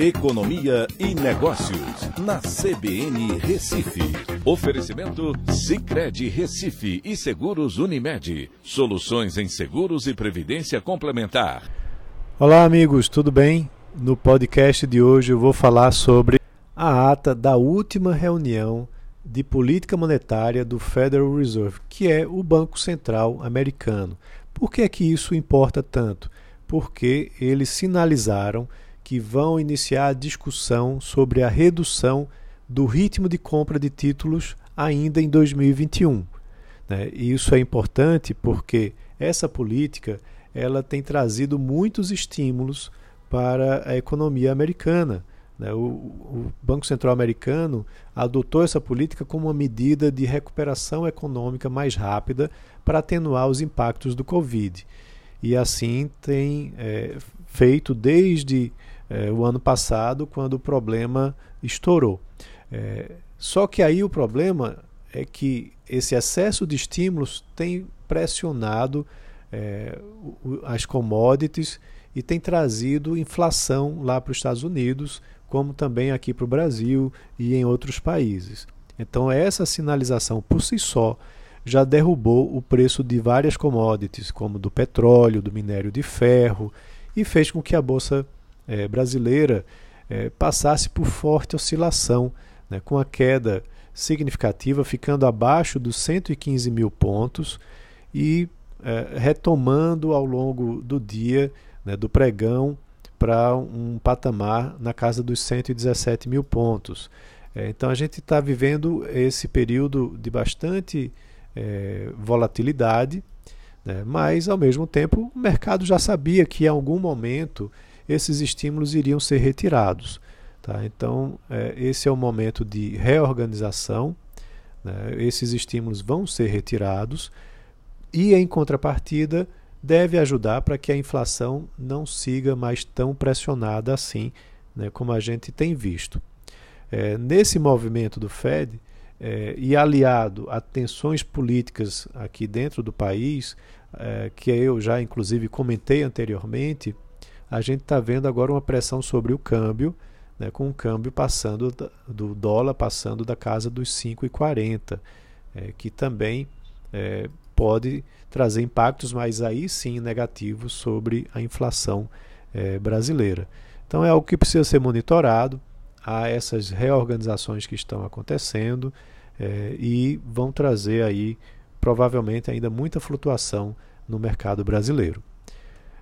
Economia e Negócios, na CBN Recife. Oferecimento Cicred Recife e Seguros Unimed. Soluções em seguros e previdência complementar. Olá, amigos, tudo bem? No podcast de hoje eu vou falar sobre a ata da última reunião de política monetária do Federal Reserve, que é o Banco Central americano. Por que é que isso importa tanto? Porque eles sinalizaram que vão iniciar a discussão sobre a redução do ritmo de compra de títulos ainda em 2021. Né? E isso é importante porque essa política ela tem trazido muitos estímulos para a economia americana. Né? O, o, Banco Central americano adotou essa política como uma medida de recuperação econômica mais rápida para atenuar os impactos do Covid. E assim tem é, feito desde é, o ano passado, quando o problema estourou. É, só que aí o problema é que esse excesso de estímulos tem pressionado é, as commodities e tem trazido inflação lá para os Estados Unidos, como também aqui para o Brasil e em outros países. Então, essa sinalização por si só já derrubou o preço de várias commodities, como do petróleo, do minério de ferro, e fez com que a bolsa é, brasileira é, passasse por forte oscilação, né, com a queda significativa, ficando abaixo dos 115 mil pontos e é, retomando ao longo do dia, né, do pregão, para um patamar na casa dos 117 mil pontos. É, então a gente está vivendo esse período de bastante é, volatilidade, né, mas ao mesmo tempo o mercado já sabia que em algum momento esses estímulos iriam ser retirados. Tá? Então, é, esse é o momento de reorganização, né? esses estímulos vão ser retirados e, em contrapartida, deve ajudar para que a inflação não siga mais tão pressionada assim, né, como a gente tem visto. É, nesse movimento do Fed, é, e aliado a tensões políticas aqui dentro do país, é, que eu já inclusive comentei anteriormente, a gente está vendo agora uma pressão sobre o câmbio, né, com o câmbio passando do dólar passando da casa dos 5,40, é, que também é, pode trazer impactos, mas aí sim negativos sobre a inflação é, brasileira. Então é algo que precisa ser monitorado. Há essas reorganizações que estão acontecendo é, e vão trazer aí provavelmente ainda muita flutuação no mercado brasileiro.